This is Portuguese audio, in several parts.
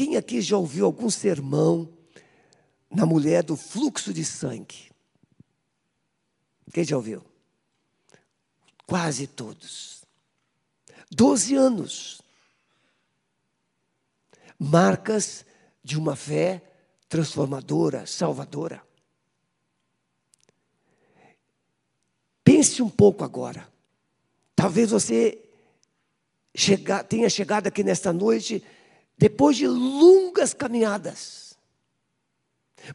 Quem aqui já ouviu algum sermão na mulher do fluxo de sangue? Quem já ouviu? Quase todos. Doze anos. Marcas de uma fé transformadora, salvadora. Pense um pouco agora. Talvez você chega, tenha chegado aqui nesta noite depois de longas caminhadas,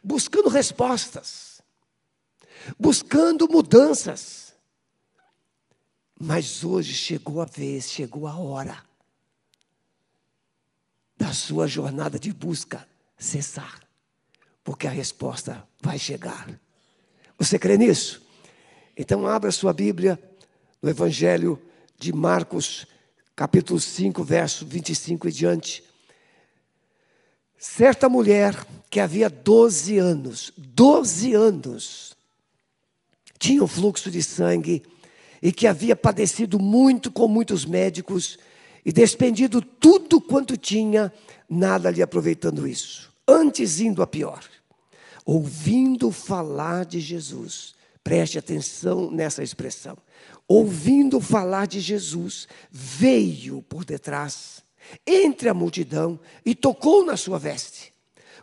buscando respostas, buscando mudanças. Mas hoje chegou a vez, chegou a hora da sua jornada de busca cessar, porque a resposta vai chegar. Você crê nisso? Então, abra sua Bíblia no Evangelho de Marcos, capítulo 5, verso 25 e diante. Certa mulher que havia 12 anos, 12 anos, tinha um fluxo de sangue e que havia padecido muito com muitos médicos e despendido tudo quanto tinha, nada lhe aproveitando isso. Antes indo a pior, ouvindo falar de Jesus, Preste atenção nessa expressão. Ouvindo falar de Jesus, veio por detrás, entre a multidão, e tocou na sua veste.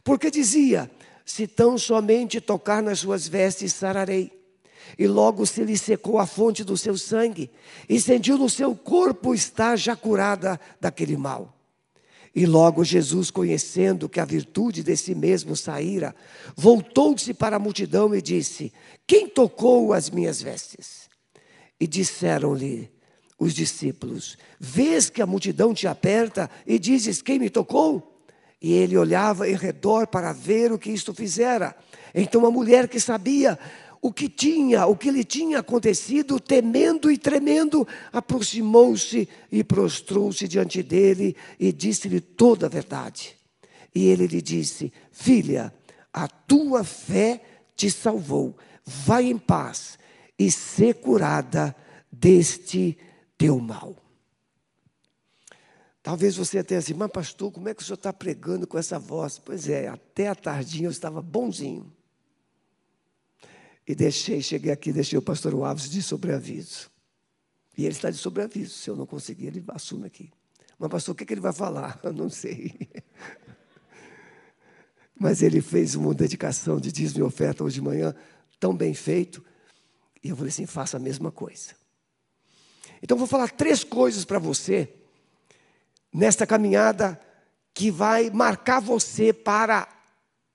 Porque dizia: Se tão somente tocar nas suas vestes, sararei. E logo se lhe secou a fonte do seu sangue, e sentiu no seu corpo estar já curada daquele mal. E logo Jesus, conhecendo que a virtude desse mesmo saíra, voltou-se para a multidão e disse: Quem tocou as minhas vestes? E disseram-lhe os discípulos: Vês que a multidão te aperta e dizes: Quem me tocou? E ele olhava em redor para ver o que isto fizera. Então a mulher que sabia o que tinha, o que lhe tinha acontecido, temendo e tremendo, aproximou-se e prostrou-se diante dele e disse-lhe toda a verdade. E ele lhe disse: Filha, a tua fé te salvou. Vai em paz e ser curada deste teu mal. Talvez você até assim, mas pastor, como é que o senhor está pregando com essa voz? Pois é, até a tardinha eu estava bonzinho. E deixei, cheguei aqui, deixei o pastor Alves de sobreaviso. E ele está de sobreaviso. Se eu não conseguir, ele assume aqui. Mas, pastor, o que, que ele vai falar? Eu não sei. Mas ele fez uma dedicação de dízimo e oferta hoje de manhã, tão bem feito. E eu falei assim: faça a mesma coisa. Então, vou falar três coisas para você, nesta caminhada, que vai marcar você para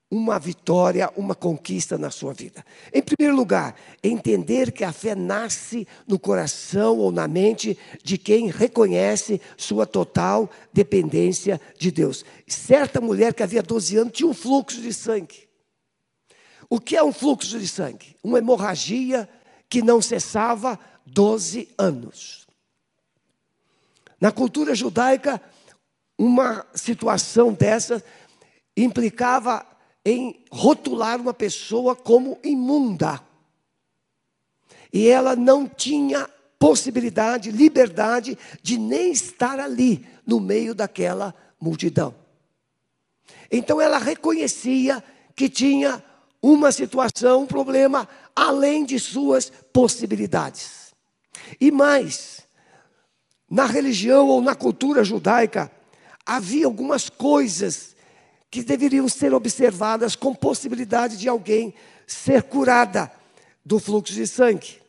uma vitória, uma conquista na sua vida. Em primeiro lugar, entender que a fé nasce no coração ou na mente de quem reconhece sua total dependência de Deus. Certa mulher que havia 12 anos tinha um fluxo de sangue. O que é um fluxo de sangue? Uma hemorragia que não cessava 12 anos. Na cultura judaica, uma situação dessa implicava em rotular uma pessoa como imunda. E ela não tinha possibilidade, liberdade de nem estar ali no meio daquela multidão. Então ela reconhecia que tinha uma situação, um problema além de suas possibilidades. E mais, na religião ou na cultura judaica, havia algumas coisas que deveriam ser observadas com possibilidade de alguém ser curada do fluxo de sangue.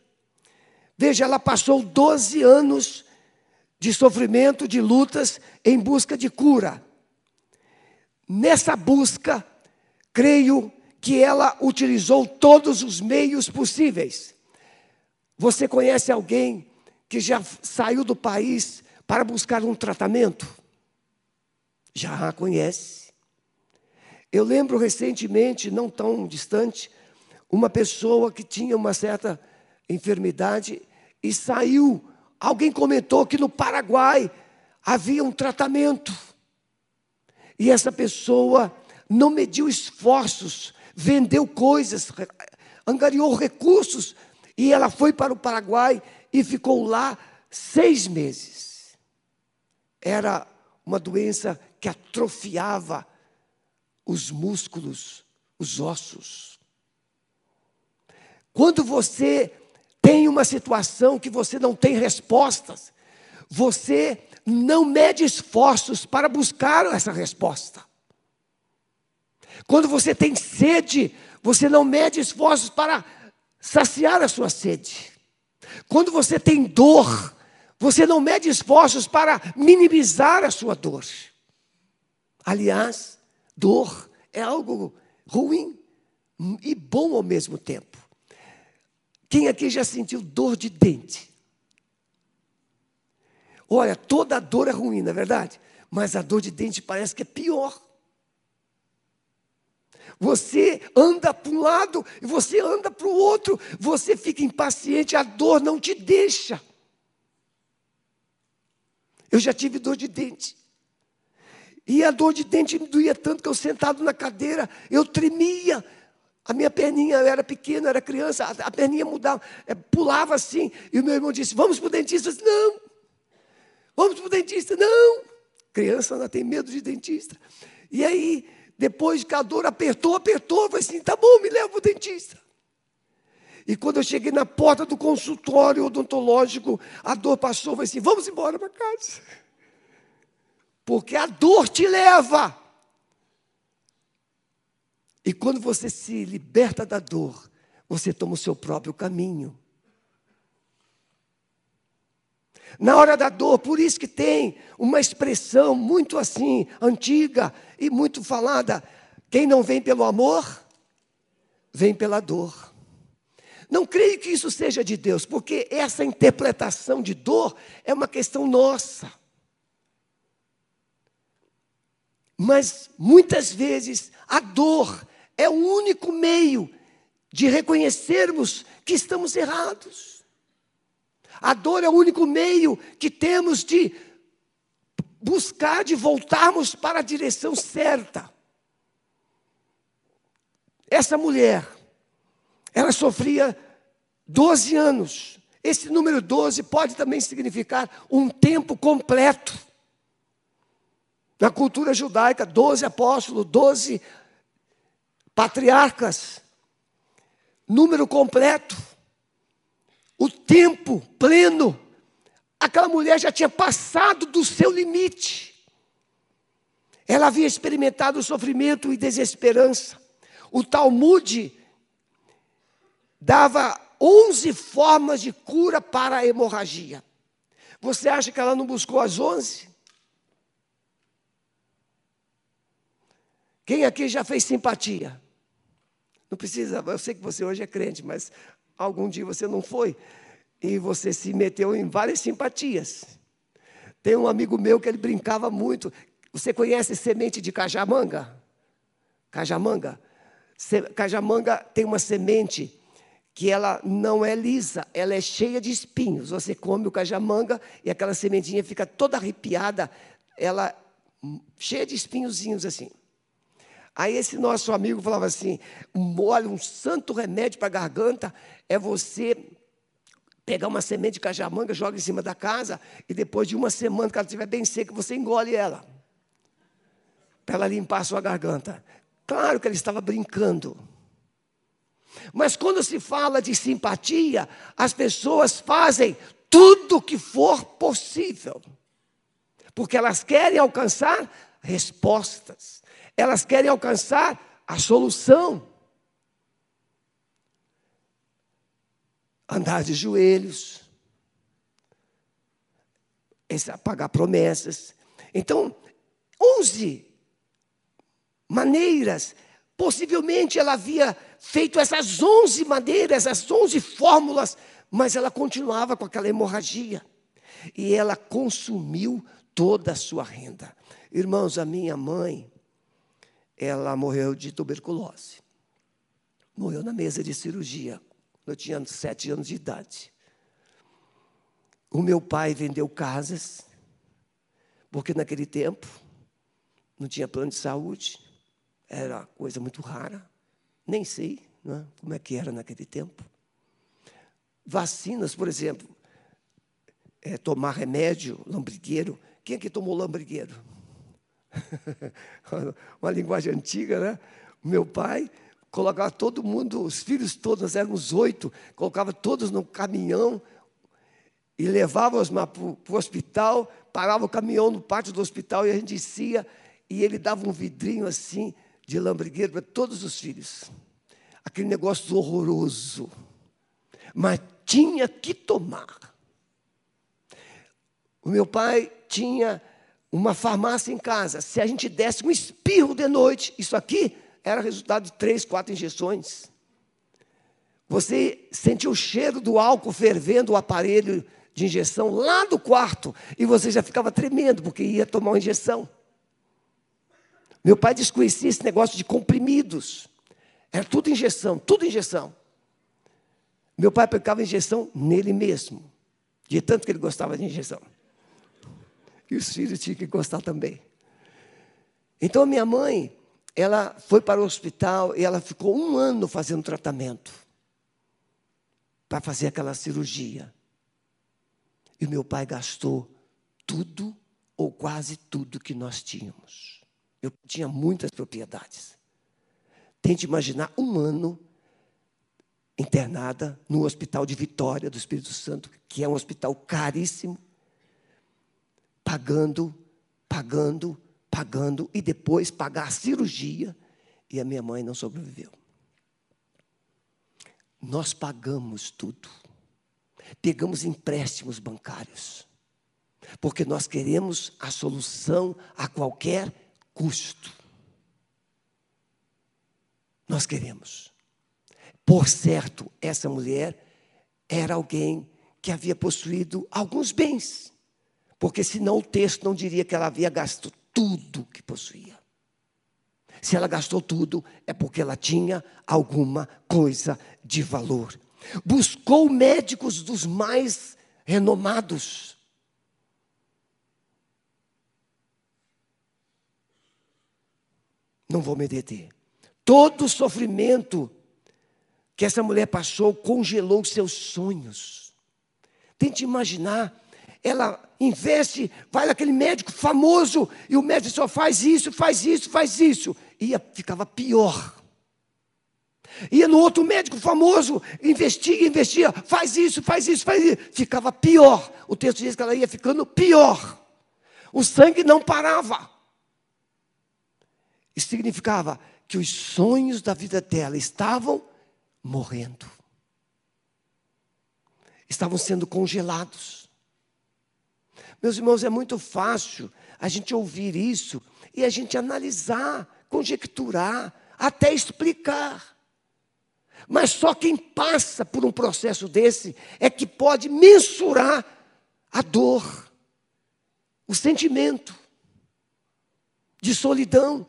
Veja, ela passou 12 anos de sofrimento, de lutas, em busca de cura. Nessa busca, creio que ela utilizou todos os meios possíveis. Você conhece alguém que já saiu do país para buscar um tratamento? Já conhece. Eu lembro recentemente, não tão distante, uma pessoa que tinha uma certa enfermidade e saiu. Alguém comentou que no Paraguai havia um tratamento. E essa pessoa não mediu esforços, vendeu coisas, angariou recursos, e ela foi para o Paraguai e ficou lá seis meses. Era uma doença que atrofiava os músculos, os ossos. Quando você tem uma situação que você não tem respostas, você não mede esforços para buscar essa resposta. Quando você tem sede, você não mede esforços para saciar a sua sede. Quando você tem dor, você não mede esforços para minimizar a sua dor. Aliás, dor é algo ruim e bom ao mesmo tempo. Quem aqui já sentiu dor de dente? Olha, toda dor é ruim, não é verdade? Mas a dor de dente parece que é pior. Você anda para um lado e você anda para o outro, você fica impaciente, a dor não te deixa. Eu já tive dor de dente. E a dor de dente me doía tanto que eu sentado na cadeira, eu tremia. A minha perninha, eu era pequena, era criança, a, a perninha mudava, é, pulava assim. E o meu irmão disse: Vamos para o dentista? Disse, não. Vamos para o dentista? Não. Criança ainda tem medo de dentista. E aí, depois que a dor apertou, apertou, eu falei assim: Tá bom, me leva para o dentista. E quando eu cheguei na porta do consultório odontológico, a dor passou, eu falei assim: Vamos embora para casa. Porque a dor te leva. E quando você se liberta da dor, você toma o seu próprio caminho. Na hora da dor, por isso que tem uma expressão muito assim, antiga e muito falada: quem não vem pelo amor, vem pela dor. Não creio que isso seja de Deus, porque essa interpretação de dor é uma questão nossa. Mas muitas vezes a dor é o único meio de reconhecermos que estamos errados. A dor é o único meio que temos de buscar, de voltarmos para a direção certa. Essa mulher, ela sofria 12 anos. Esse número 12 pode também significar um tempo completo. Na cultura judaica, doze apóstolos, doze patriarcas, número completo, o tempo pleno. Aquela mulher já tinha passado do seu limite. Ela havia experimentado sofrimento e desesperança. O Talmud dava 11 formas de cura para a hemorragia. Você acha que ela não buscou as 11? Quem aqui já fez simpatia? Não precisa, eu sei que você hoje é crente, mas algum dia você não foi e você se meteu em várias simpatias. Tem um amigo meu que ele brincava muito. Você conhece semente de cajamanga? Cajamanga? Cajamanga tem uma semente que ela não é lisa, ela é cheia de espinhos. Você come o cajamanga e aquela sementinha fica toda arrepiada, ela cheia de espinhozinhos assim. Aí esse nosso amigo falava assim: olha, um santo remédio para a garganta é você pegar uma semente de cajamanga, joga em cima da casa, e depois de uma semana que ela estiver bem seca, você engole ela. Para ela limpar a sua garganta. Claro que ele estava brincando. Mas quando se fala de simpatia, as pessoas fazem tudo o que for possível. Porque elas querem alcançar respostas elas querem alcançar a solução. Andar de joelhos, pagar promessas. Então, 11 maneiras, possivelmente ela havia feito essas 11 maneiras, essas 11 fórmulas, mas ela continuava com aquela hemorragia. E ela consumiu toda a sua renda. Irmãos, a minha mãe, ela morreu de tuberculose. Morreu na mesa de cirurgia. Eu tinha sete anos de idade. O meu pai vendeu casas, porque naquele tempo não tinha plano de saúde, era coisa muito rara, nem sei né, como é que era naquele tempo. Vacinas, por exemplo, é, tomar remédio, lambrigueiro. Quem é que tomou lambrigueiro? Uma linguagem antiga, né? Meu pai colocava todo mundo, os filhos todos, nós éramos oito, colocava todos no caminhão e levava-os para o hospital, parava o caminhão no pátio do hospital e a gente descia e ele dava um vidrinho assim de lambrigueiro para todos os filhos. Aquele negócio horroroso. Mas tinha que tomar. O meu pai tinha uma farmácia em casa. Se a gente desse um espirro de noite, isso aqui era resultado de três, quatro injeções. Você sentia o cheiro do álcool fervendo o aparelho de injeção lá do quarto e você já ficava tremendo porque ia tomar uma injeção. Meu pai desconhecia esse negócio de comprimidos. Era tudo injeção, tudo injeção. Meu pai aplicava injeção nele mesmo, de tanto que ele gostava de injeção. E os filhos tinham que gostar também. Então a minha mãe, ela foi para o hospital e ela ficou um ano fazendo tratamento para fazer aquela cirurgia. E meu pai gastou tudo ou quase tudo que nós tínhamos. Eu tinha muitas propriedades. Tente imaginar um ano internada no Hospital de Vitória do Espírito Santo, que é um hospital caríssimo, pagando, pagando, pagando, e depois pagar a cirurgia, e a minha mãe não sobreviveu. Nós pagamos tudo. Pegamos empréstimos bancários, porque nós queremos a solução a qualquer custo. Nós queremos. Por certo, essa mulher era alguém que havia possuído alguns bens, porque senão o texto não diria que ela havia gasto tudo que possuía. Se ela gastou tudo, é porque ela tinha alguma coisa de valor. Buscou médicos dos mais renomados. Não vou me deter. Todo o sofrimento que essa mulher passou congelou seus sonhos. Tente imaginar, ela investe, vai naquele médico famoso, e o médico só faz isso, faz isso, faz isso. E ficava pior. Ia no outro médico famoso, investiga, investiga, faz isso, faz isso, faz isso. Ficava pior. O texto diz que ela ia ficando pior. O sangue não parava. Isso significava que os sonhos da vida dela estavam morrendo. Estavam sendo congelados. Meus irmãos, é muito fácil a gente ouvir isso e a gente analisar, conjecturar, até explicar. Mas só quem passa por um processo desse é que pode mensurar a dor, o sentimento de solidão,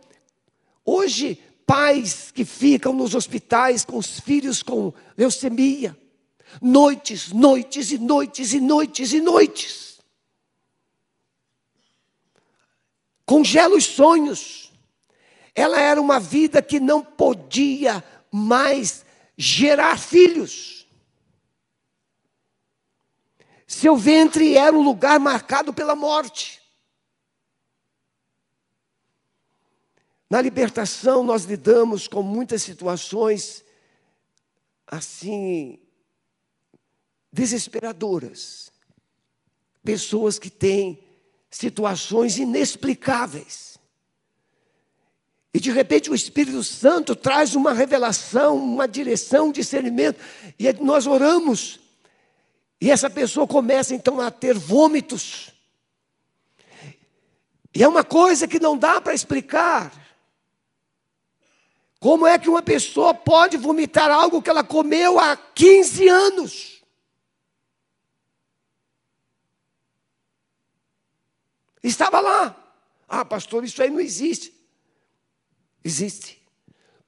Hoje, pais que ficam nos hospitais com os filhos com leucemia, noites, noites e noites e noites e noites. Congela os sonhos. Ela era uma vida que não podia mais gerar filhos. Seu ventre era um lugar marcado pela morte. Na libertação, nós lidamos com muitas situações assim, desesperadoras. Pessoas que têm situações inexplicáveis. E de repente o Espírito Santo traz uma revelação, uma direção, um discernimento, e nós oramos. E essa pessoa começa então a ter vômitos. E é uma coisa que não dá para explicar. Como é que uma pessoa pode vomitar algo que ela comeu há 15 anos? Estava lá. Ah, pastor, isso aí não existe. Existe.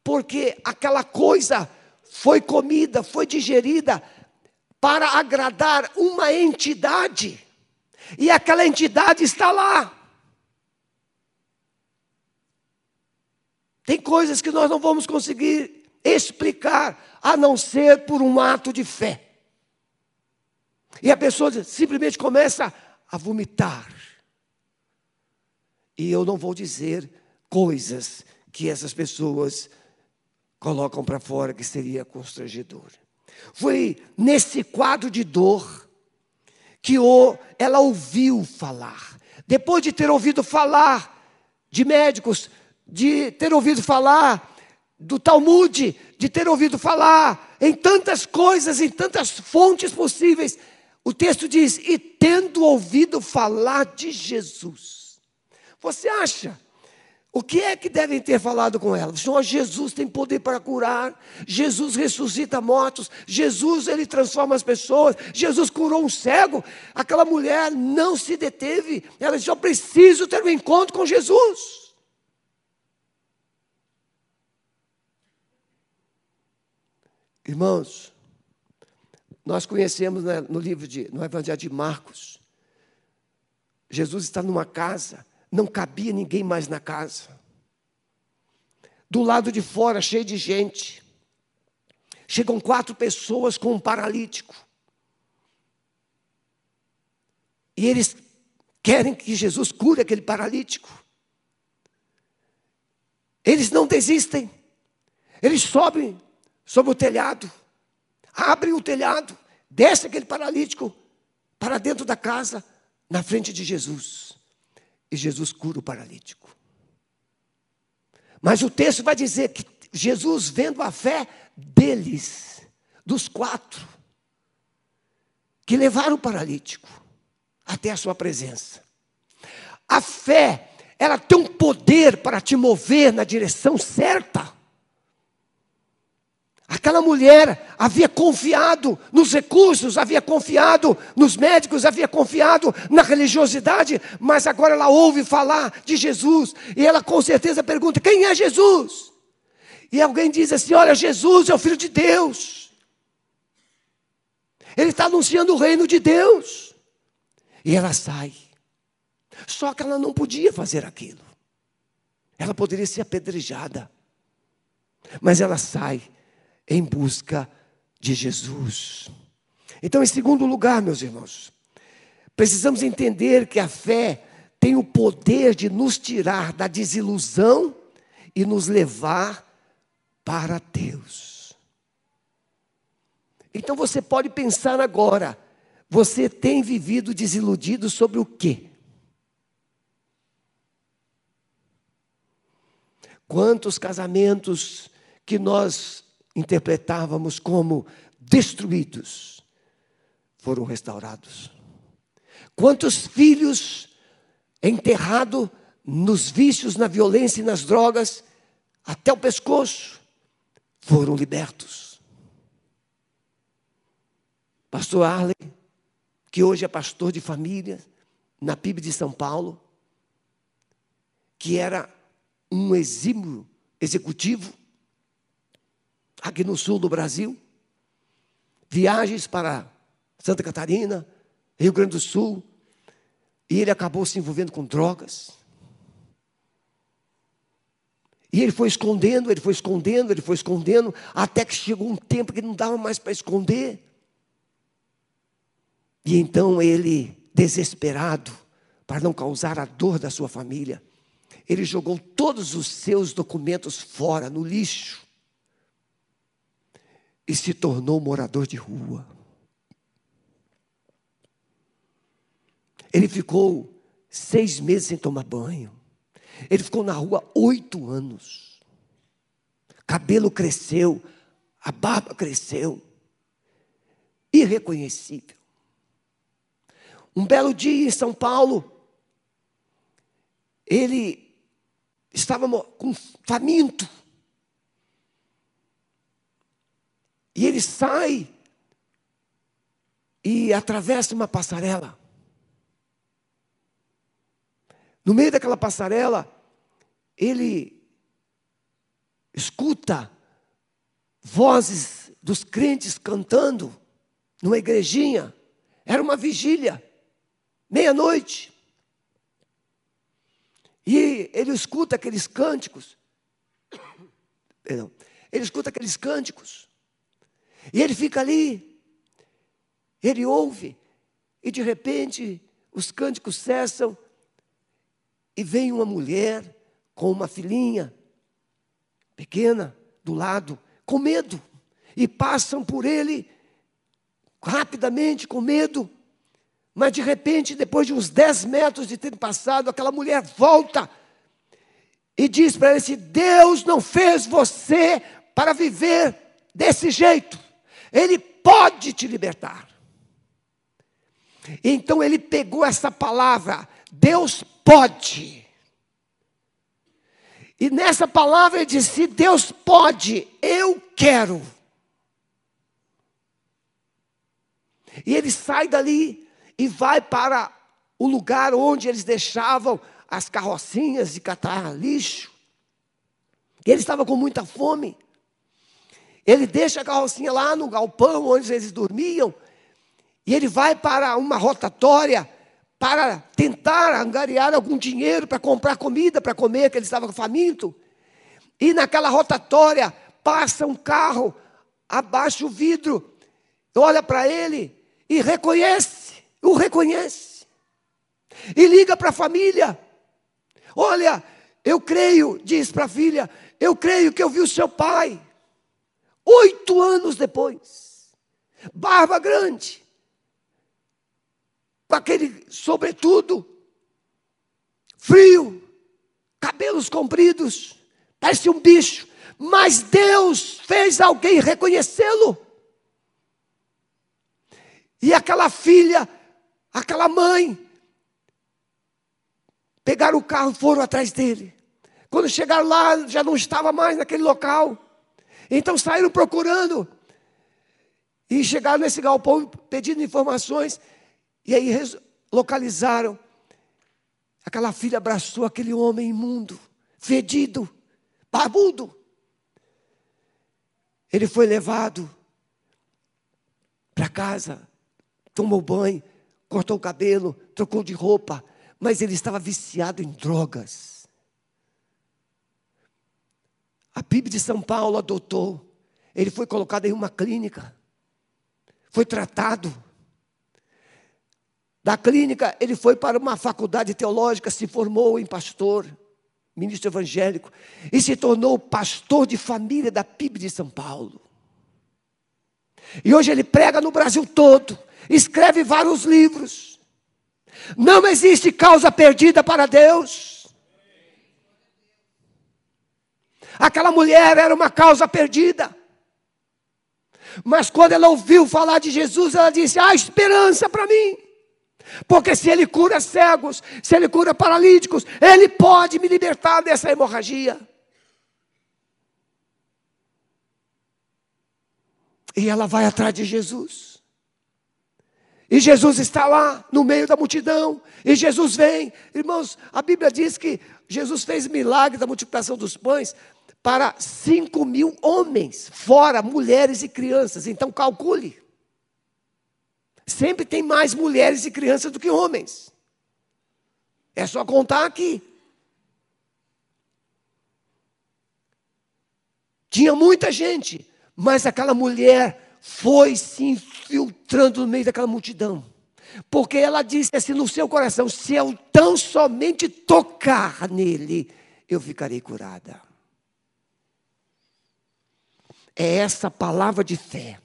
Porque aquela coisa foi comida, foi digerida para agradar uma entidade. E aquela entidade está lá. Tem coisas que nós não vamos conseguir explicar, a não ser por um ato de fé. E a pessoa simplesmente começa a vomitar. E eu não vou dizer coisas que essas pessoas colocam para fora que seria constrangedor. Foi nesse quadro de dor que o, ela ouviu falar. Depois de ter ouvido falar de médicos, de ter ouvido falar do Talmud, de ter ouvido falar em tantas coisas, em tantas fontes possíveis, o texto diz: e tendo ouvido falar de Jesus. Você acha o que é que devem ter falado com ela? Senhor, Jesus tem poder para curar, Jesus ressuscita mortos, Jesus ele transforma as pessoas, Jesus curou um cego. Aquela mulher não se deteve, ela disse: Eu preciso ter um encontro com Jesus. Irmãos, nós conhecemos né, no livro de, no Evangelho de Marcos, Jesus está numa casa não cabia ninguém mais na casa. Do lado de fora, cheio de gente. Chegam quatro pessoas com um paralítico. E eles querem que Jesus cure aquele paralítico. Eles não desistem. Eles sobem sobre o telhado, abrem o telhado, desce aquele paralítico para dentro da casa, na frente de Jesus. E Jesus cura o paralítico. Mas o texto vai dizer que Jesus, vendo a fé deles, dos quatro, que levaram o paralítico até a sua presença. A fé, ela tem um poder para te mover na direção certa. Aquela mulher havia confiado nos recursos, havia confiado nos médicos, havia confiado na religiosidade, mas agora ela ouve falar de Jesus e ela com certeza pergunta: quem é Jesus? E alguém diz assim: olha, Jesus é o Filho de Deus, ele está anunciando o reino de Deus. E ela sai, só que ela não podia fazer aquilo, ela poderia ser apedrejada, mas ela sai em busca de Jesus. Então, em segundo lugar, meus irmãos, precisamos entender que a fé tem o poder de nos tirar da desilusão e nos levar para Deus. Então você pode pensar agora, você tem vivido desiludido sobre o quê? Quantos casamentos que nós interpretávamos como destruídos, foram restaurados. Quantos filhos enterrados nos vícios, na violência e nas drogas, até o pescoço, foram libertos. Pastor Arley, que hoje é pastor de família na PIB de São Paulo, que era um exímio executivo, aqui no sul do Brasil, viagens para Santa Catarina, Rio Grande do Sul, e ele acabou se envolvendo com drogas. E ele foi escondendo, ele foi escondendo, ele foi escondendo, até que chegou um tempo que não dava mais para esconder. E então ele, desesperado, para não causar a dor da sua família, ele jogou todos os seus documentos fora, no lixo e se tornou morador de rua. Ele ficou seis meses sem tomar banho. Ele ficou na rua oito anos. Cabelo cresceu, a barba cresceu. Irreconhecível. Um belo dia em São Paulo, ele estava com faminto. E ele sai e atravessa uma passarela. No meio daquela passarela, ele escuta vozes dos crentes cantando numa igrejinha. Era uma vigília, meia-noite. E ele escuta aqueles cânticos. Perdão. Ele escuta aqueles cânticos. E ele fica ali, ele ouve, e de repente os cânticos cessam, e vem uma mulher com uma filhinha pequena do lado, com medo, e passam por ele rapidamente, com medo. Mas de repente, depois de uns 10 metros de ter passado, aquela mulher volta e diz para ele assim: Deus não fez você para viver desse jeito, Ele pode te libertar. Então ele pegou essa palavra, Deus pode. E nessa palavra ele disse: Deus pode, eu quero. E ele sai dali e vai para o lugar onde eles deixavam as carrocinhas de catar lixo. E ele estava com muita fome. Ele deixa a carrocinha lá no galpão onde eles dormiam. E ele vai para uma rotatória para tentar angariar algum dinheiro para comprar comida para comer, que ele estava faminto. E naquela rotatória passa um carro, abaixa o vidro, olha para ele e reconhece, o reconhece. E liga para a família. Olha, eu creio, diz para a filha, eu creio que eu vi o seu pai. Oito anos depois, barba grande, com aquele sobretudo, frio, cabelos compridos, parece um bicho, mas Deus fez alguém reconhecê-lo. E aquela filha, aquela mãe, pegaram o carro e foram atrás dele. Quando chegaram lá, já não estava mais naquele local. Então saíram procurando. E chegaram nesse galpão pedindo informações. E aí localizaram. Aquela filha abraçou aquele homem imundo, fedido, barbudo. Ele foi levado para casa tomou banho, cortou o cabelo, trocou de roupa, mas ele estava viciado em drogas. A Bíblia de São Paulo adotou. Ele foi colocado em uma clínica. Foi tratado. Da clínica, ele foi para uma faculdade teológica, se formou em pastor, ministro evangélico, e se tornou pastor de família da PIB de São Paulo. E hoje ele prega no Brasil todo escreve vários livros. Não existe causa perdida para Deus. Aquela mulher era uma causa perdida. Mas quando ela ouviu falar de Jesus, ela disse: há esperança para mim. Porque se Ele cura cegos, se Ele cura paralíticos, Ele pode me libertar dessa hemorragia. E ela vai atrás de Jesus. E Jesus está lá no meio da multidão. E Jesus vem. Irmãos, a Bíblia diz que Jesus fez milagre da multiplicação dos pães para cinco mil homens, fora mulheres e crianças. Então calcule. Sempre tem mais mulheres e crianças do que homens. É só contar aqui. Tinha muita gente, mas aquela mulher foi se infiltrando no meio daquela multidão. Porque ela disse assim no seu coração: se eu tão somente tocar nele, eu ficarei curada. É essa palavra de fé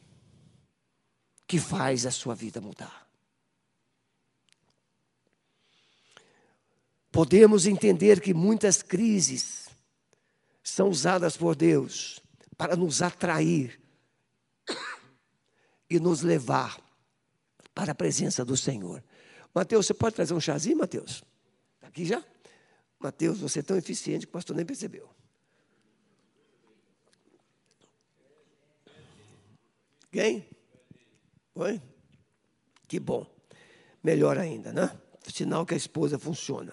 que faz a sua vida mudar. Podemos entender que muitas crises são usadas por Deus para nos atrair e nos levar para a presença do Senhor. Mateus, você pode trazer um chazinho, Mateus? Está aqui já? Mateus, você é tão eficiente que o pastor nem percebeu. Quem? Foi? Que bom. Melhor ainda, né? Sinal que a esposa funciona.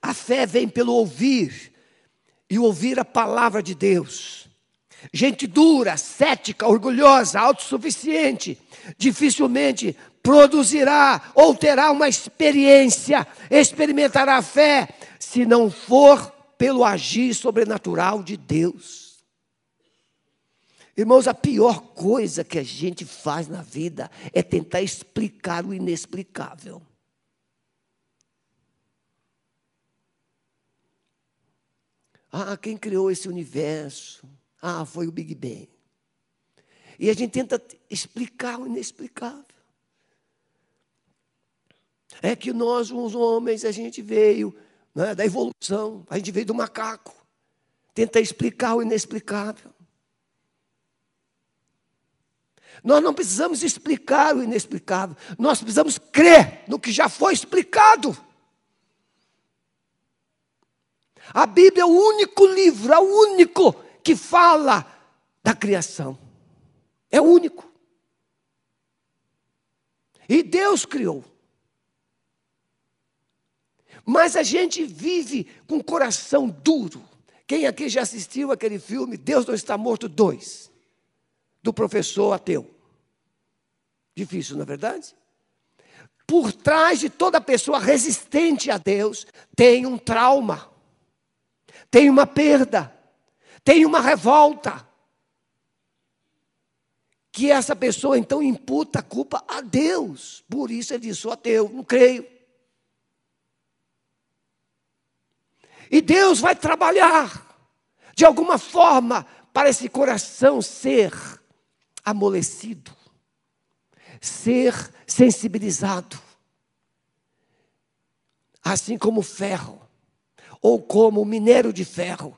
A fé vem pelo ouvir, e ouvir a palavra de Deus. Gente dura, cética, orgulhosa, autossuficiente, dificilmente produzirá ou terá uma experiência, experimentará a fé, se não for pelo agir sobrenatural de Deus. Irmãos, a pior coisa que a gente faz na vida é tentar explicar o inexplicável. Ah, quem criou esse universo? Ah, foi o Big Bang. E a gente tenta explicar o inexplicável. É que nós, os homens, a gente veio né, da evolução, a gente veio do macaco. Tenta explicar o inexplicável. Nós não precisamos explicar o inexplicável, nós precisamos crer no que já foi explicado. A Bíblia é o único livro, é o único que fala da criação. É único. E Deus criou. Mas a gente vive com o coração duro. Quem aqui já assistiu aquele filme Deus não está morto 2? Do professor ateu. Difícil, não é verdade? Por trás de toda pessoa resistente a Deus tem um trauma, tem uma perda, tem uma revolta. Que essa pessoa então imputa a culpa a Deus. Por isso ele diz: sou ateu, não creio. E Deus vai trabalhar, de alguma forma, para esse coração ser amolecido, ser sensibilizado. Assim como o ferro, ou como o minério de ferro,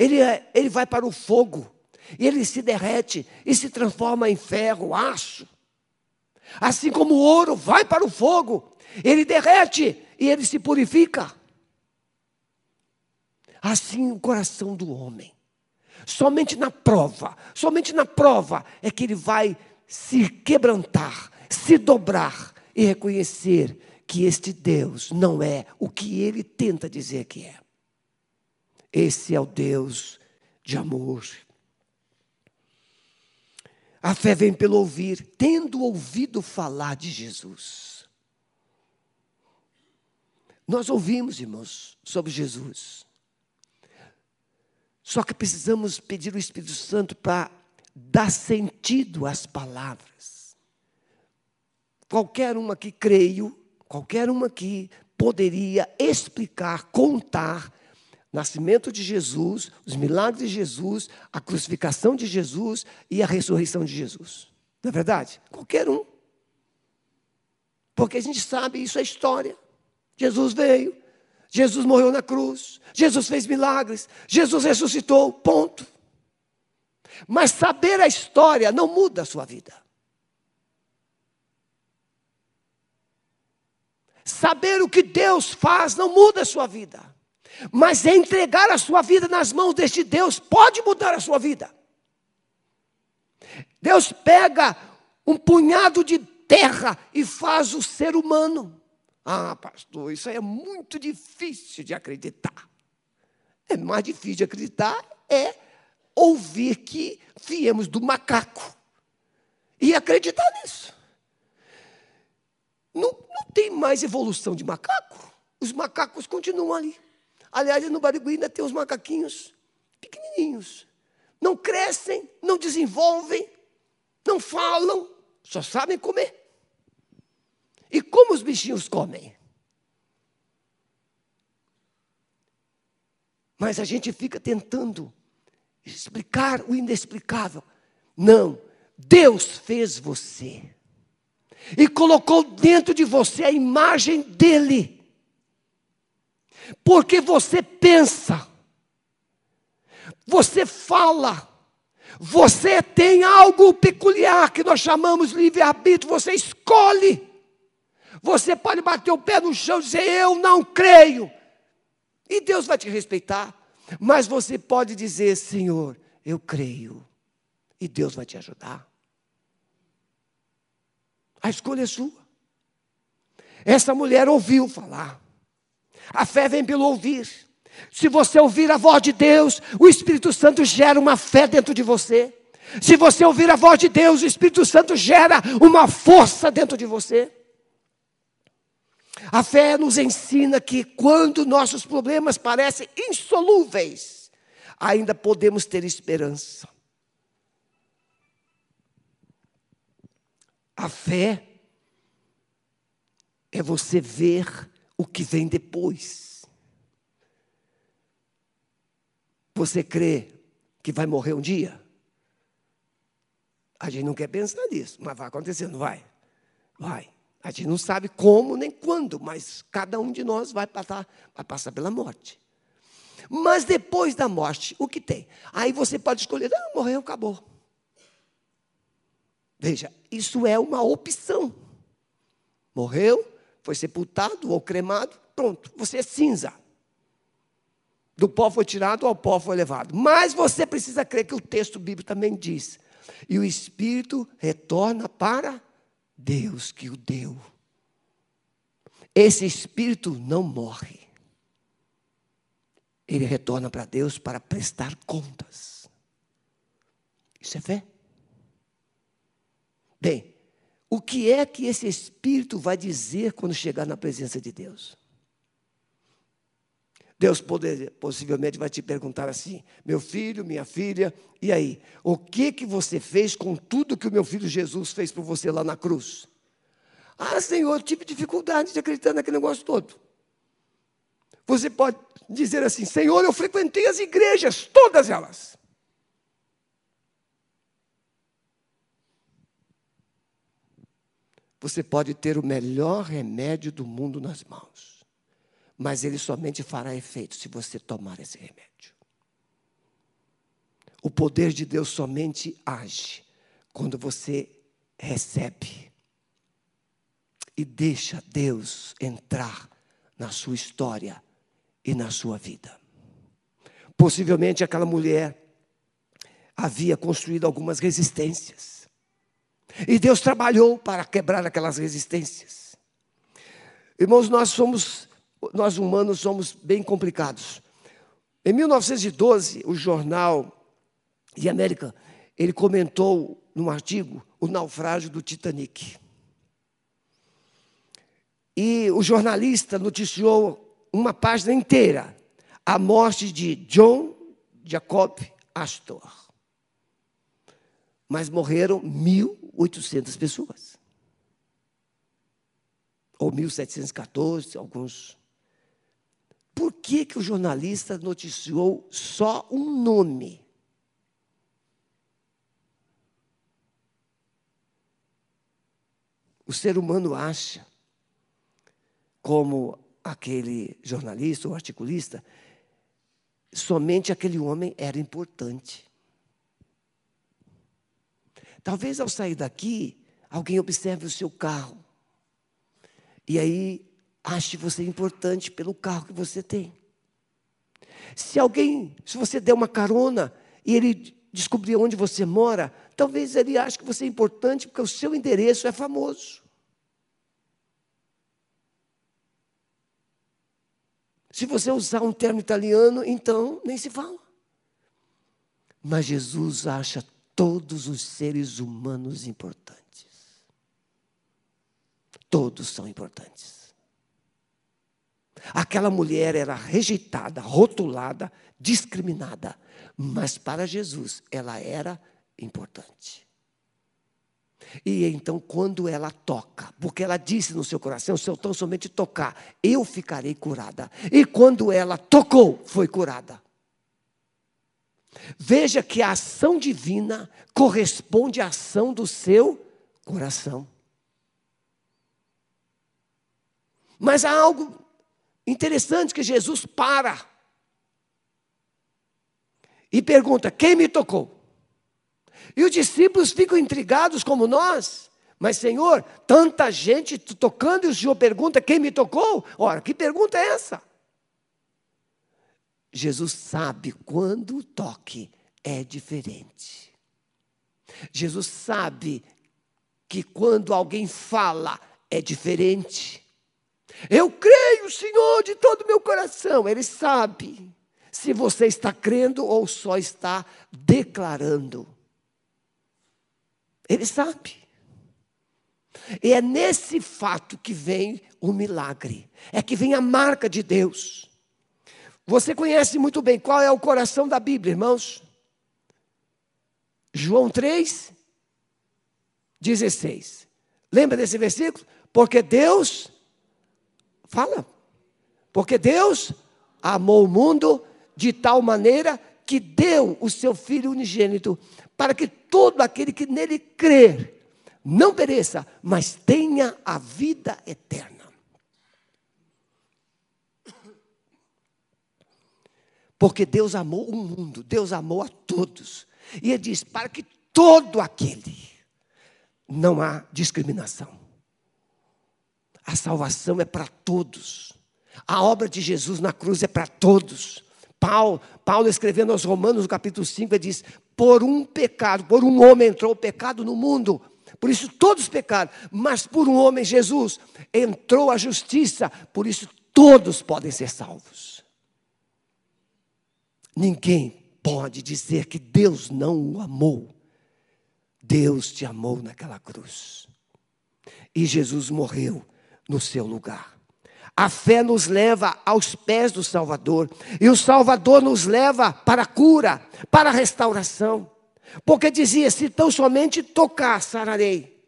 ele, é, ele vai para o fogo, e ele se derrete e se transforma em ferro, aço. Assim como o ouro vai para o fogo, ele derrete e ele se purifica. Assim o coração do homem. Somente na prova, somente na prova é que ele vai se quebrantar, se dobrar e reconhecer que este Deus não é o que ele tenta dizer que é. Esse é o Deus de amor. A fé vem pelo ouvir, tendo ouvido falar de Jesus. Nós ouvimos, irmãos, sobre Jesus. Só que precisamos pedir o Espírito Santo para dar sentido às palavras. Qualquer uma que creio, qualquer uma que poderia explicar, contar nascimento de Jesus, os milagres de Jesus, a crucificação de Jesus e a ressurreição de Jesus. Não é verdade? Qualquer um. Porque a gente sabe, isso é história. Jesus veio, Jesus morreu na cruz, Jesus fez milagres, Jesus ressuscitou, ponto. Mas saber a história não muda a sua vida. Saber o que Deus faz não muda a sua vida. Mas entregar a sua vida nas mãos deste Deus pode mudar a sua vida. Deus pega um punhado de terra e faz o ser humano. Ah, pastor, isso aí é muito difícil de acreditar. É mais difícil de acreditar é ouvir que viemos do macaco e acreditar nisso. Não, não tem mais evolução de macaco. Os macacos continuam ali. Aliás, no Barigui ainda tem os macaquinhos pequenininhos. Não crescem, não desenvolvem, não falam, só sabem comer. E como os bichinhos comem? Mas a gente fica tentando explicar o inexplicável. Não, Deus fez você e colocou dentro de você a imagem dele. Porque você pensa, você fala, você tem algo peculiar que nós chamamos livre-arbítrio, você escolhe. Você pode bater o pé no chão e dizer: Eu não creio. E Deus vai te respeitar. Mas você pode dizer: Senhor, eu creio. E Deus vai te ajudar. A escolha é sua. Essa mulher ouviu falar. A fé vem pelo ouvir. Se você ouvir a voz de Deus, o Espírito Santo gera uma fé dentro de você. Se você ouvir a voz de Deus, o Espírito Santo gera uma força dentro de você. A fé nos ensina que quando nossos problemas parecem insolúveis, ainda podemos ter esperança. A fé é você ver o que vem depois. Você crê que vai morrer um dia? A gente não quer pensar nisso, mas vai acontecer, não vai? Vai. A gente não sabe como nem quando, mas cada um de nós vai passar, vai passar pela morte. Mas depois da morte, o que tem? Aí você pode escolher, não, morreu, acabou. Veja, isso é uma opção. Morreu, foi sepultado ou cremado, pronto, você é cinza. Do pó foi tirado, ao pó foi levado. Mas você precisa crer que o texto bíblico também diz. E o espírito retorna para Deus que o deu. Esse espírito não morre. Ele retorna para Deus para prestar contas. Isso é fé. Bem, o que é que esse espírito vai dizer quando chegar na presença de Deus? Deus poder, possivelmente vai te perguntar assim: meu filho, minha filha, e aí? O que que você fez com tudo que o meu filho Jesus fez por você lá na cruz? Ah, Senhor, eu tive dificuldade de acreditar naquele negócio todo. Você pode dizer assim: Senhor, eu frequentei as igrejas, todas elas. Você pode ter o melhor remédio do mundo nas mãos mas ele somente fará efeito se você tomar esse remédio. O poder de Deus somente age quando você recebe e deixa Deus entrar na sua história e na sua vida. Possivelmente aquela mulher havia construído algumas resistências. E Deus trabalhou para quebrar aquelas resistências. Irmãos, nós somos nós humanos somos bem complicados. Em 1912, o jornal de América, ele comentou num artigo o naufrágio do Titanic. E o jornalista noticiou uma página inteira a morte de John Jacob Astor. Mas morreram 1.800 pessoas. Ou 1.714, alguns por que, que o jornalista noticiou só um nome? O ser humano acha, como aquele jornalista ou articulista, somente aquele homem era importante. Talvez ao sair daqui, alguém observe o seu carro. E aí ache você importante pelo carro que você tem. Se alguém, se você der uma carona e ele descobrir onde você mora, talvez ele ache que você é importante porque o seu endereço é famoso. Se você usar um termo italiano, então nem se fala. Mas Jesus acha todos os seres humanos importantes. Todos são importantes. Aquela mulher era rejeitada, rotulada, discriminada, mas para Jesus ela era importante. E então, quando ela toca, porque ela disse no seu coração: se eu tão somente tocar, eu ficarei curada. E quando ela tocou, foi curada. Veja que a ação divina corresponde à ação do seu coração. Mas há algo Interessante que Jesus para e pergunta: quem me tocou? E os discípulos ficam intrigados como nós. Mas, Senhor, tanta gente tocando e o Senhor pergunta: quem me tocou? Ora, que pergunta é essa? Jesus sabe quando o toque é diferente. Jesus sabe que quando alguém fala é diferente. Eu creio, Senhor, de todo o meu coração. Ele sabe se você está crendo ou só está declarando. Ele sabe. E é nesse fato que vem o milagre, é que vem a marca de Deus. Você conhece muito bem qual é o coração da Bíblia, irmãos? João 3, 16. Lembra desse versículo? Porque Deus Fala. Porque Deus amou o mundo de tal maneira que deu o seu Filho unigênito, para que todo aquele que nele crer não pereça, mas tenha a vida eterna. Porque Deus amou o mundo, Deus amou a todos. E Ele diz: para que todo aquele, não há discriminação. A salvação é para todos. A obra de Jesus na cruz é para todos. Paulo, Paulo escrevendo aos Romanos, no capítulo 5, ele diz: Por um pecado, por um homem entrou o pecado no mundo. Por isso todos pecaram, mas por um homem, Jesus, entrou a justiça, por isso todos podem ser salvos. Ninguém pode dizer que Deus não o amou. Deus te amou naquela cruz. E Jesus morreu no seu lugar. A fé nos leva aos pés do Salvador, e o Salvador nos leva para a cura, para a restauração. Porque dizia: se tão somente tocar, sararei.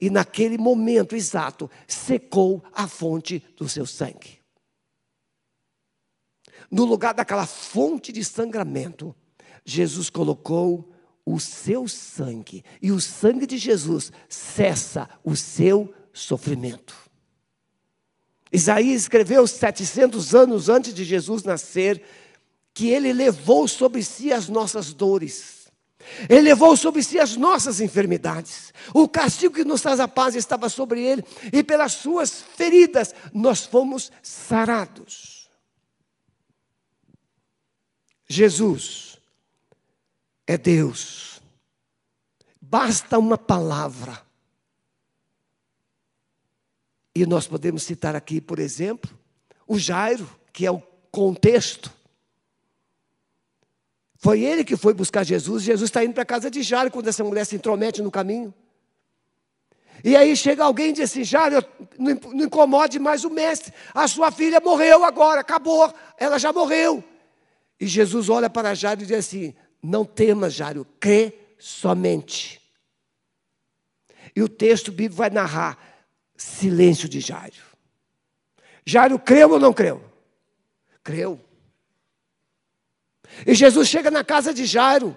E naquele momento exato, secou a fonte do seu sangue. No lugar daquela fonte de sangramento, Jesus colocou o seu sangue, e o sangue de Jesus cessa o seu sofrimento. Isaías escreveu 700 anos antes de Jesus nascer que ele levou sobre si as nossas dores. Ele levou sobre si as nossas enfermidades. O castigo que nos traz a paz estava sobre ele, e pelas suas feridas nós fomos sarados. Jesus é Deus. Basta uma palavra e nós podemos citar aqui, por exemplo, o Jairo, que é o contexto. Foi ele que foi buscar Jesus. Jesus está indo para a casa de Jairo quando essa mulher se intromete no caminho. E aí chega alguém e diz assim: Jairo, não incomode mais o mestre. A sua filha morreu agora, acabou, ela já morreu. E Jesus olha para Jairo e diz assim: Não temas, Jairo, crê somente. E o texto bíblico vai narrar silêncio de Jairo. Jairo creu ou não creu? Creu. E Jesus chega na casa de Jairo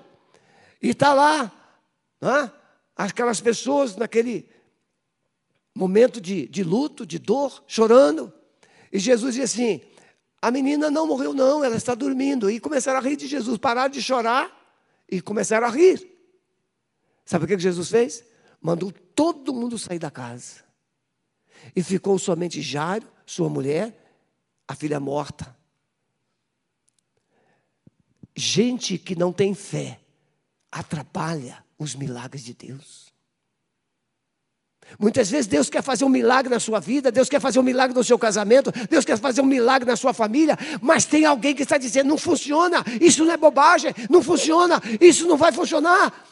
e está lá, né, aquelas pessoas naquele momento de, de luto, de dor, chorando. E Jesus diz assim: a menina não morreu, não, ela está dormindo. E começaram a rir de Jesus, pararam de chorar e começaram a rir. Sabe o que Jesus fez? Mandou todo mundo sair da casa. E ficou somente Jairo, sua mulher, a filha morta. Gente que não tem fé atrapalha os milagres de Deus. Muitas vezes Deus quer fazer um milagre na sua vida, Deus quer fazer um milagre no seu casamento, Deus quer fazer um milagre na sua família, mas tem alguém que está dizendo: não funciona, isso não é bobagem, não funciona, isso não vai funcionar.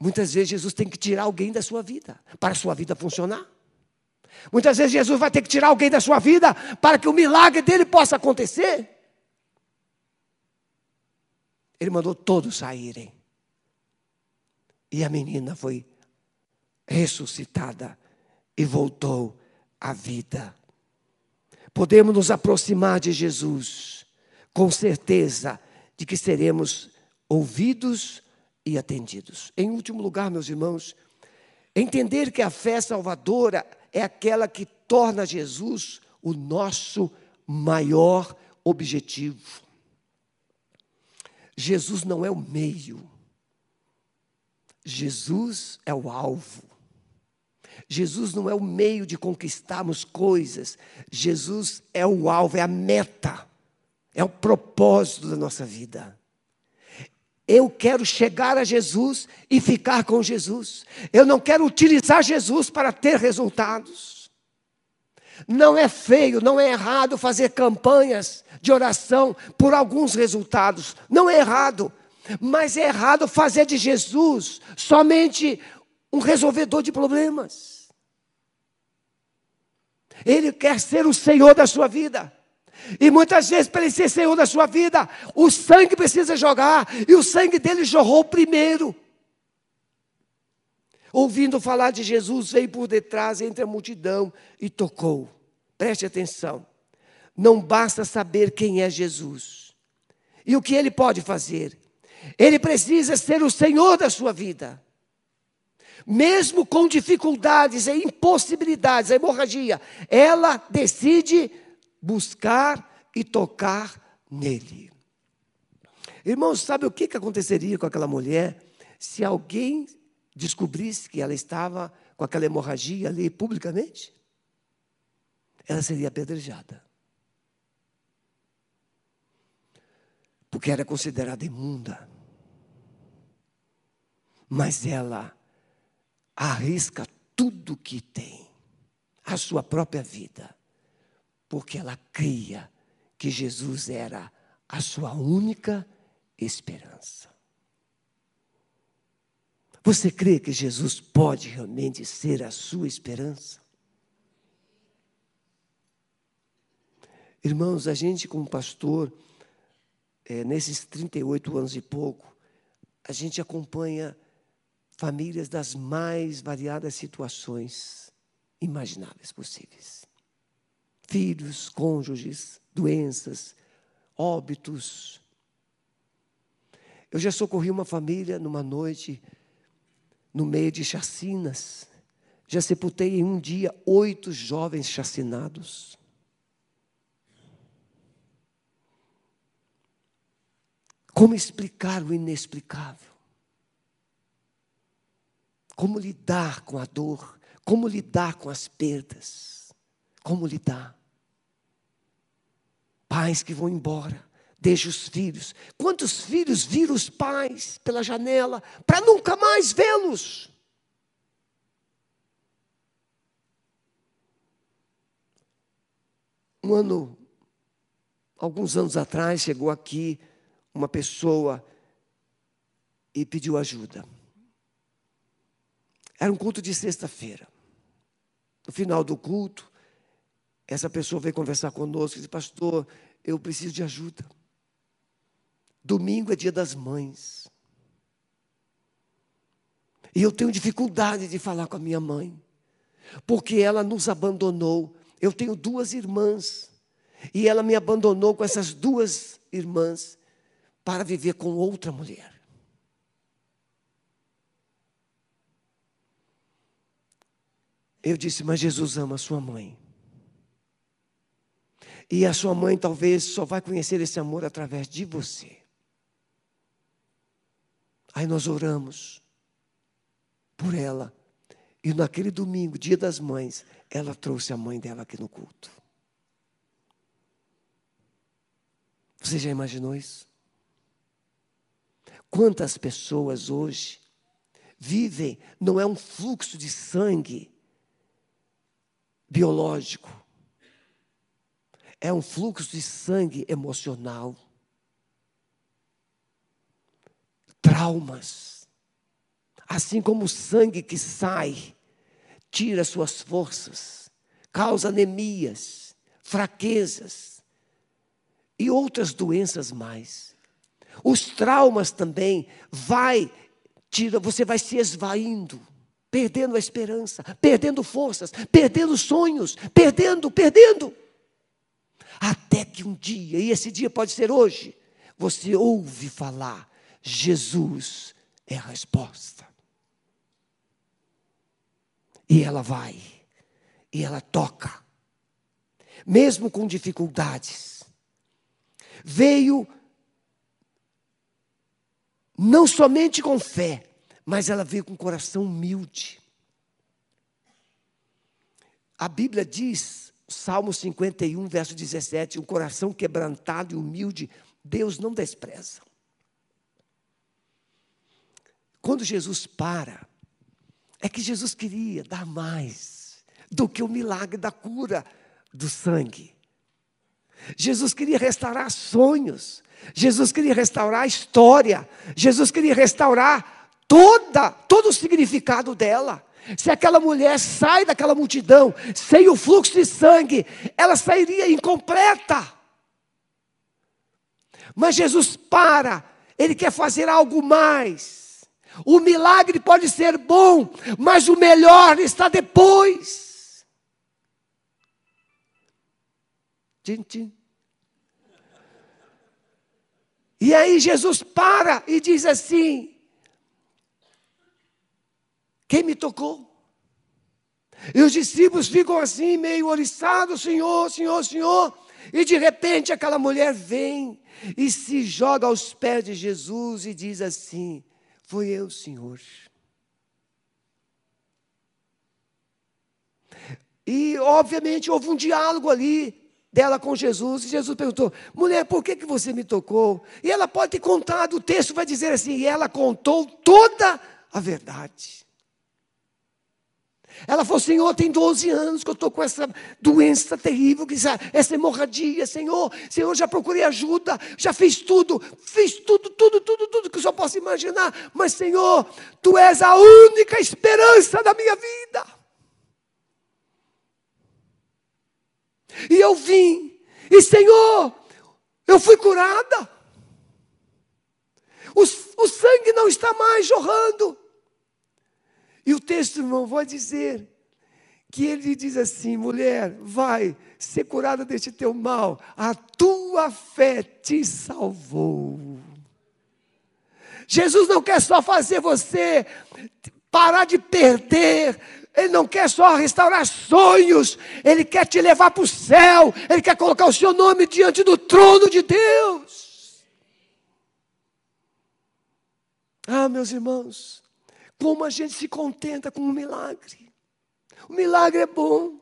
Muitas vezes Jesus tem que tirar alguém da sua vida para a sua vida funcionar. Muitas vezes Jesus vai ter que tirar alguém da sua vida para que o milagre dele possa acontecer. Ele mandou todos saírem. E a menina foi ressuscitada e voltou à vida. Podemos nos aproximar de Jesus com certeza de que seremos ouvidos e atendidos. Em último lugar, meus irmãos, entender que a fé salvadora é aquela que torna Jesus o nosso maior objetivo. Jesus não é o meio, Jesus é o alvo. Jesus não é o meio de conquistarmos coisas, Jesus é o alvo, é a meta, é o propósito da nossa vida. Eu quero chegar a Jesus e ficar com Jesus. Eu não quero utilizar Jesus para ter resultados. Não é feio, não é errado fazer campanhas de oração por alguns resultados. Não é errado. Mas é errado fazer de Jesus somente um resolvedor de problemas. Ele quer ser o Senhor da sua vida. E muitas vezes, para ele ser Senhor da sua vida, o sangue precisa jogar, e o sangue dele jorrou primeiro. Ouvindo falar de Jesus, veio por detrás entre a multidão e tocou. Preste atenção. Não basta saber quem é Jesus. e o que ele pode fazer. Ele precisa ser o Senhor da sua vida. Mesmo com dificuldades e impossibilidades, a hemorragia, ela decide buscar e tocar nele. Irmãos, sabe o que aconteceria com aquela mulher se alguém descobrisse que ela estava com aquela hemorragia ali publicamente? Ela seria apedrejada. Porque era considerada imunda. Mas ela arrisca tudo que tem, a sua própria vida, porque ela cria que Jesus era a sua única esperança. Você crê que Jesus pode realmente ser a sua esperança? Irmãos, a gente, como pastor, é, nesses 38 anos e pouco, a gente acompanha famílias das mais variadas situações imagináveis possíveis. Filhos, cônjuges, doenças, óbitos. Eu já socorri uma família numa noite, no meio de chacinas. Já sepultei em um dia oito jovens chacinados. Como explicar o inexplicável? Como lidar com a dor? Como lidar com as perdas? Como lidar? Pais que vão embora, deixam os filhos. Quantos filhos viram os pais pela janela para nunca mais vê-los? Um ano, alguns anos atrás, chegou aqui uma pessoa e pediu ajuda. Era um culto de sexta-feira. No final do culto, essa pessoa veio conversar conosco e disse: Pastor, eu preciso de ajuda. Domingo é dia das mães. E eu tenho dificuldade de falar com a minha mãe, porque ela nos abandonou. Eu tenho duas irmãs, e ela me abandonou com essas duas irmãs para viver com outra mulher. Eu disse, mas Jesus ama a sua mãe. E a sua mãe talvez só vai conhecer esse amor através de você. Aí nós oramos por ela. E naquele domingo, dia das mães, ela trouxe a mãe dela aqui no culto. Você já imaginou isso? Quantas pessoas hoje vivem, não é um fluxo de sangue biológico, é um fluxo de sangue emocional. Traumas. Assim como o sangue que sai, tira suas forças, causa anemias, fraquezas e outras doenças mais. Os traumas também vai tira, você vai se esvaindo, perdendo a esperança, perdendo forças, perdendo sonhos, perdendo, perdendo. Até que um dia, e esse dia pode ser hoje, você ouve falar: Jesus é a resposta. E ela vai, e ela toca, mesmo com dificuldades. Veio não somente com fé, mas ela veio com um coração humilde. A Bíblia diz, Salmo 51, verso 17: um coração quebrantado e humilde, Deus não despreza. Quando Jesus para, é que Jesus queria dar mais do que o milagre da cura do sangue. Jesus queria restaurar sonhos, Jesus queria restaurar a história, Jesus queria restaurar toda, todo o significado dela. Se aquela mulher sai daquela multidão sem o fluxo de sangue, ela sairia incompleta. Mas Jesus para, ele quer fazer algo mais. O milagre pode ser bom, mas o melhor está depois. Tchim, tchim. E aí Jesus para e diz assim: Quem me tocou? E os discípulos ficam assim, meio oriçados, Senhor, Senhor, Senhor. E de repente aquela mulher vem e se joga aos pés de Jesus e diz assim: Foi eu, Senhor. E, obviamente, houve um diálogo ali dela com Jesus. E Jesus perguntou: Mulher, por que, que você me tocou? E ela pode ter contado, o texto vai dizer assim: E ela contou toda a verdade. Ela falou: Senhor, tem 12 anos que eu estou com essa doença terrível, essa hemorragia, Senhor. Senhor, já procurei ajuda, já fiz tudo, fiz tudo, tudo, tudo, tudo que eu só posso imaginar. Mas, Senhor, Tu és a única esperança da minha vida. E eu vim, e Senhor, eu fui curada. O, o sangue não está mais jorrando. E o texto, irmão, vai dizer que ele diz assim: mulher, vai ser curada deste teu mal, a tua fé te salvou. Jesus não quer só fazer você parar de perder, ele não quer só restaurar sonhos, Ele quer te levar para o céu, Ele quer colocar o seu nome diante do trono de Deus. Ah, meus irmãos, como a gente se contenta com um milagre. O milagre é bom.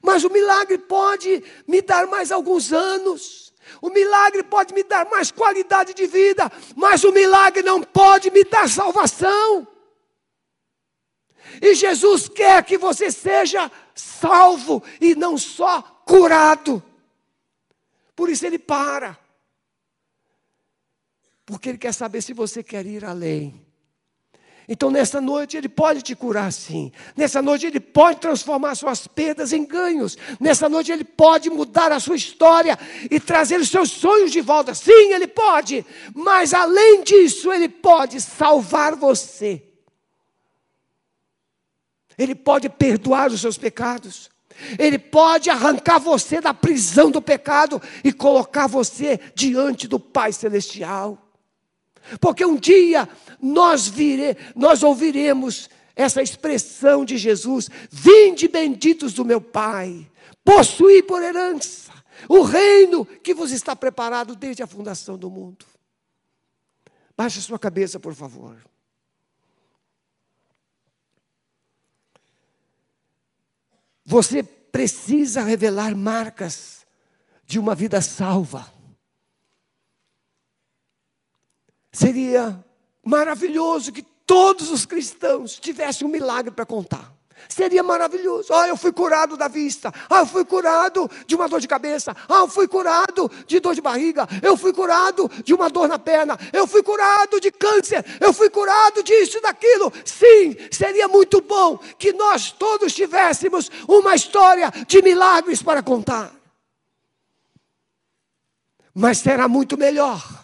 Mas o milagre pode me dar mais alguns anos. O milagre pode me dar mais qualidade de vida. Mas o milagre não pode me dar salvação. E Jesus quer que você seja salvo e não só curado. Por isso ele para. Porque ele quer saber se você quer ir além. Então, nessa noite, Ele pode te curar sim. Nessa noite, Ele pode transformar suas perdas em ganhos. Nessa noite, Ele pode mudar a sua história e trazer os seus sonhos de volta. Sim, Ele pode. Mas, além disso, Ele pode salvar você. Ele pode perdoar os seus pecados. Ele pode arrancar você da prisão do pecado e colocar você diante do Pai Celestial. Porque um dia nós, vire, nós ouviremos essa expressão de Jesus: Vinde benditos do meu Pai, possuí por herança o reino que vos está preparado desde a fundação do mundo. Baixe sua cabeça, por favor. Você precisa revelar marcas de uma vida salva. Seria maravilhoso que todos os cristãos tivessem um milagre para contar. Seria maravilhoso. Ah, eu fui curado da vista. Ah, eu fui curado de uma dor de cabeça. Ah, eu fui curado de dor de barriga. Eu fui curado de uma dor na perna. Eu fui curado de câncer. Eu fui curado disso e daquilo. Sim, seria muito bom que nós todos tivéssemos uma história de milagres para contar. Mas será muito melhor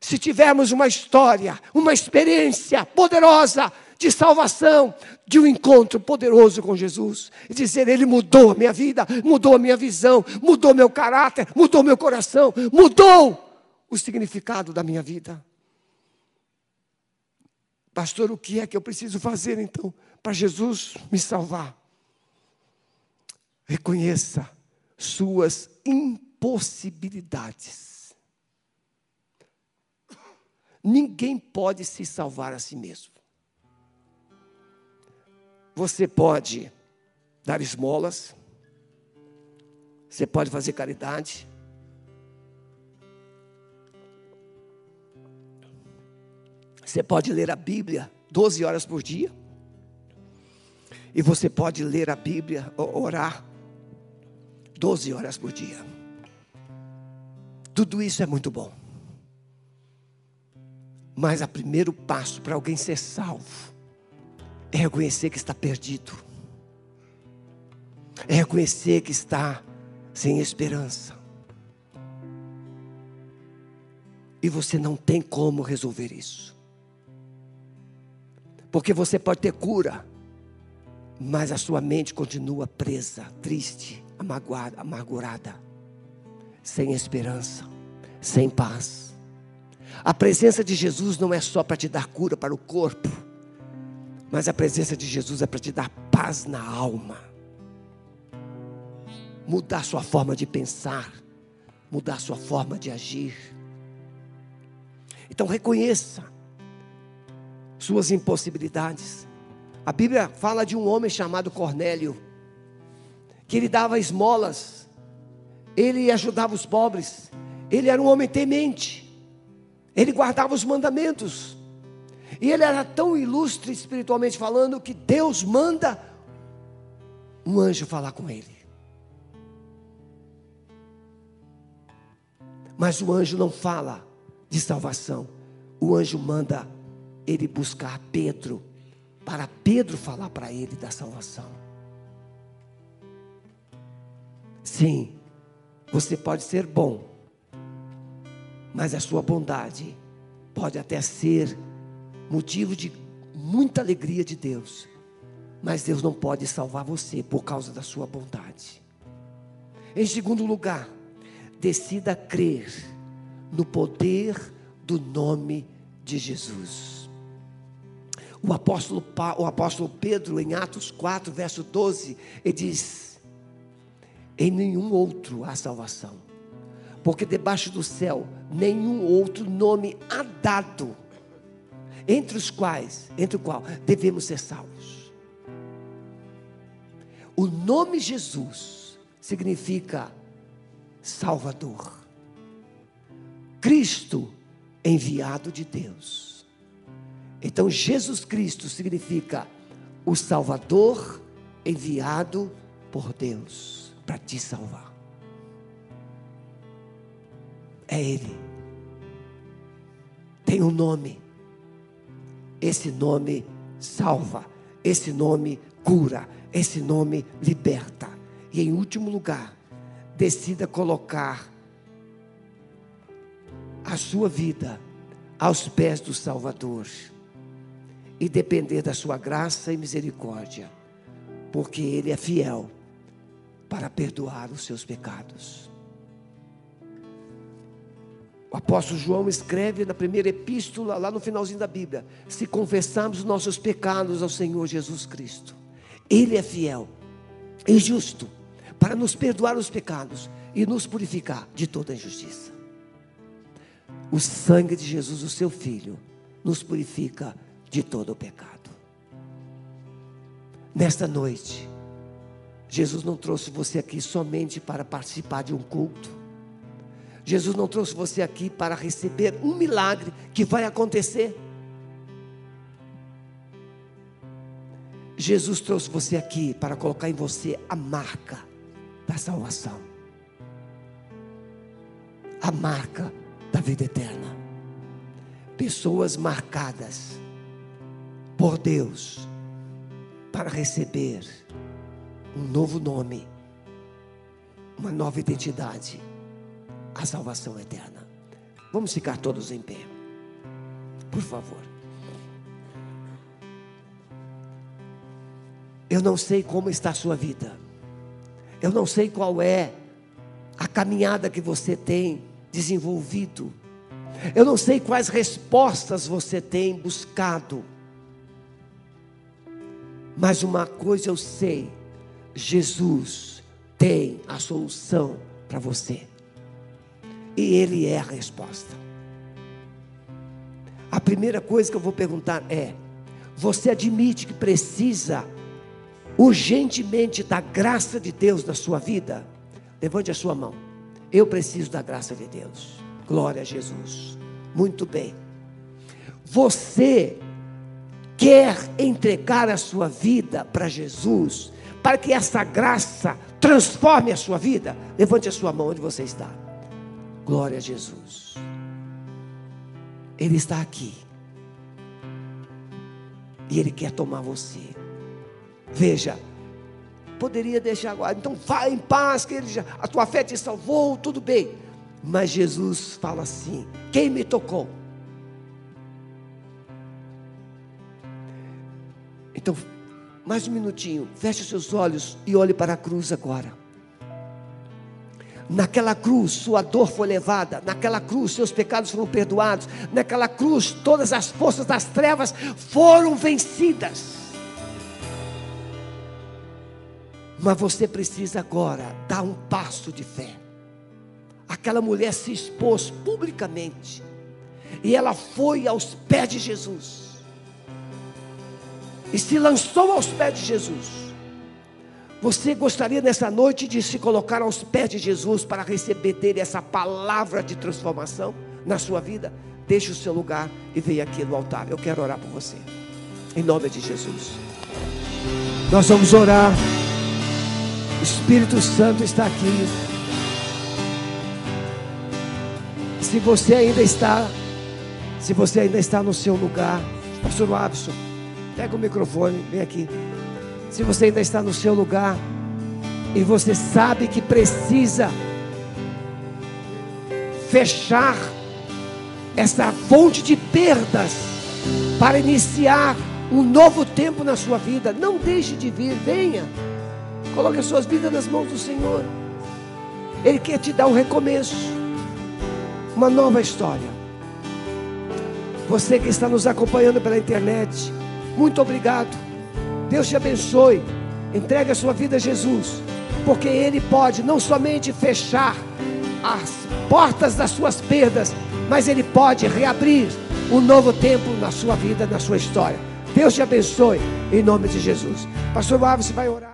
se tivermos uma história, uma experiência poderosa de salvação, de um encontro poderoso com Jesus, e dizer: Ele mudou a minha vida, mudou a minha visão, mudou meu caráter, mudou meu coração, mudou o significado da minha vida. Pastor, o que é que eu preciso fazer então para Jesus me salvar? Reconheça suas impossibilidades Ninguém pode se salvar a si mesmo. Você pode dar esmolas, você pode fazer caridade, você pode ler a Bíblia 12 horas por dia, e você pode ler a Bíblia, orar 12 horas por dia. Tudo isso é muito bom. Mas o primeiro passo para alguém ser salvo é reconhecer que está perdido, é reconhecer que está sem esperança. E você não tem como resolver isso. Porque você pode ter cura, mas a sua mente continua presa, triste, amargurada, sem esperança, sem paz. A presença de Jesus não é só para te dar cura para o corpo, mas a presença de Jesus é para te dar paz na alma. Mudar sua forma de pensar, mudar sua forma de agir. Então reconheça suas impossibilidades. A Bíblia fala de um homem chamado Cornélio, que ele dava esmolas, ele ajudava os pobres, ele era um homem temente, ele guardava os mandamentos, e ele era tão ilustre espiritualmente falando que Deus manda um anjo falar com ele. Mas o anjo não fala de salvação, o anjo manda ele buscar Pedro para Pedro falar para ele da salvação. Sim, você pode ser bom, mas a sua bondade pode até ser motivo de muita alegria de Deus, mas Deus não pode salvar você por causa da sua bondade. Em segundo lugar, decida crer no poder do nome de Jesus. O apóstolo, o apóstolo Pedro, em Atos 4, verso 12, ele diz: Em nenhum outro há salvação, porque debaixo do céu nenhum outro nome há dado, entre os quais, entre o qual devemos ser salvos. O nome Jesus significa Salvador, Cristo enviado de Deus. Então, Jesus Cristo significa o Salvador enviado por Deus para te salvar. É Ele. Tem um nome. Esse nome salva. Esse nome cura. Esse nome liberta. E em último lugar, decida colocar a sua vida aos pés do Salvador e depender da sua graça e misericórdia, porque Ele é fiel para perdoar os seus pecados. O apóstolo João escreve na primeira epístola, lá no finalzinho da Bíblia: se confessarmos os nossos pecados ao Senhor Jesus Cristo, Ele é fiel e justo para nos perdoar os pecados e nos purificar de toda injustiça. O sangue de Jesus, o seu Filho, nos purifica de todo o pecado. Nesta noite, Jesus não trouxe você aqui somente para participar de um culto. Jesus não trouxe você aqui para receber um milagre que vai acontecer. Jesus trouxe você aqui para colocar em você a marca da salvação, a marca da vida eterna. Pessoas marcadas por Deus para receber um novo nome, uma nova identidade, a salvação eterna. Vamos ficar todos em pé, por favor. Eu não sei como está a sua vida, eu não sei qual é a caminhada que você tem desenvolvido, eu não sei quais respostas você tem buscado mas uma coisa eu sei: Jesus tem a solução para você. E Ele é a resposta. A primeira coisa que eu vou perguntar é: você admite que precisa urgentemente da graça de Deus na sua vida? Levante a sua mão. Eu preciso da graça de Deus. Glória a Jesus. Muito bem. Você quer entregar a sua vida para Jesus, para que essa graça transforme a sua vida, levante a sua mão onde você está. Glória a Jesus. Ele está aqui. E Ele quer tomar você. Veja, poderia deixar agora, então vá em paz, que ele já, a tua fé te salvou, tudo bem. Mas Jesus fala assim: quem me tocou? Então, mais um minutinho, feche os seus olhos e olhe para a cruz agora. Naquela cruz, sua dor foi levada. Naquela cruz, seus pecados foram perdoados. Naquela cruz, todas as forças das trevas foram vencidas. Mas você precisa agora dar um passo de fé. Aquela mulher se expôs publicamente. E ela foi aos pés de Jesus. E se lançou aos pés de Jesus. Você gostaria nessa noite de se colocar aos pés de Jesus para receber dele essa palavra de transformação na sua vida? Deixe o seu lugar e venha aqui no altar. Eu quero orar por você. Em nome de Jesus. Nós vamos orar. Espírito Santo está aqui. Se você ainda está, se você ainda está no seu lugar, Pastor Abson, pega o microfone, vem aqui. Se você ainda está no seu lugar e você sabe que precisa fechar essa fonte de perdas para iniciar um novo tempo na sua vida, não deixe de vir, venha. Coloque as suas vidas nas mãos do Senhor. Ele quer te dar um recomeço, uma nova história. Você que está nos acompanhando pela internet, muito obrigado. Deus te abençoe. Entregue a sua vida a Jesus, porque Ele pode não somente fechar as portas das suas perdas, mas Ele pode reabrir um novo tempo na sua vida, na sua história. Deus te abençoe, em nome de Jesus. Pastor Alves vai orar.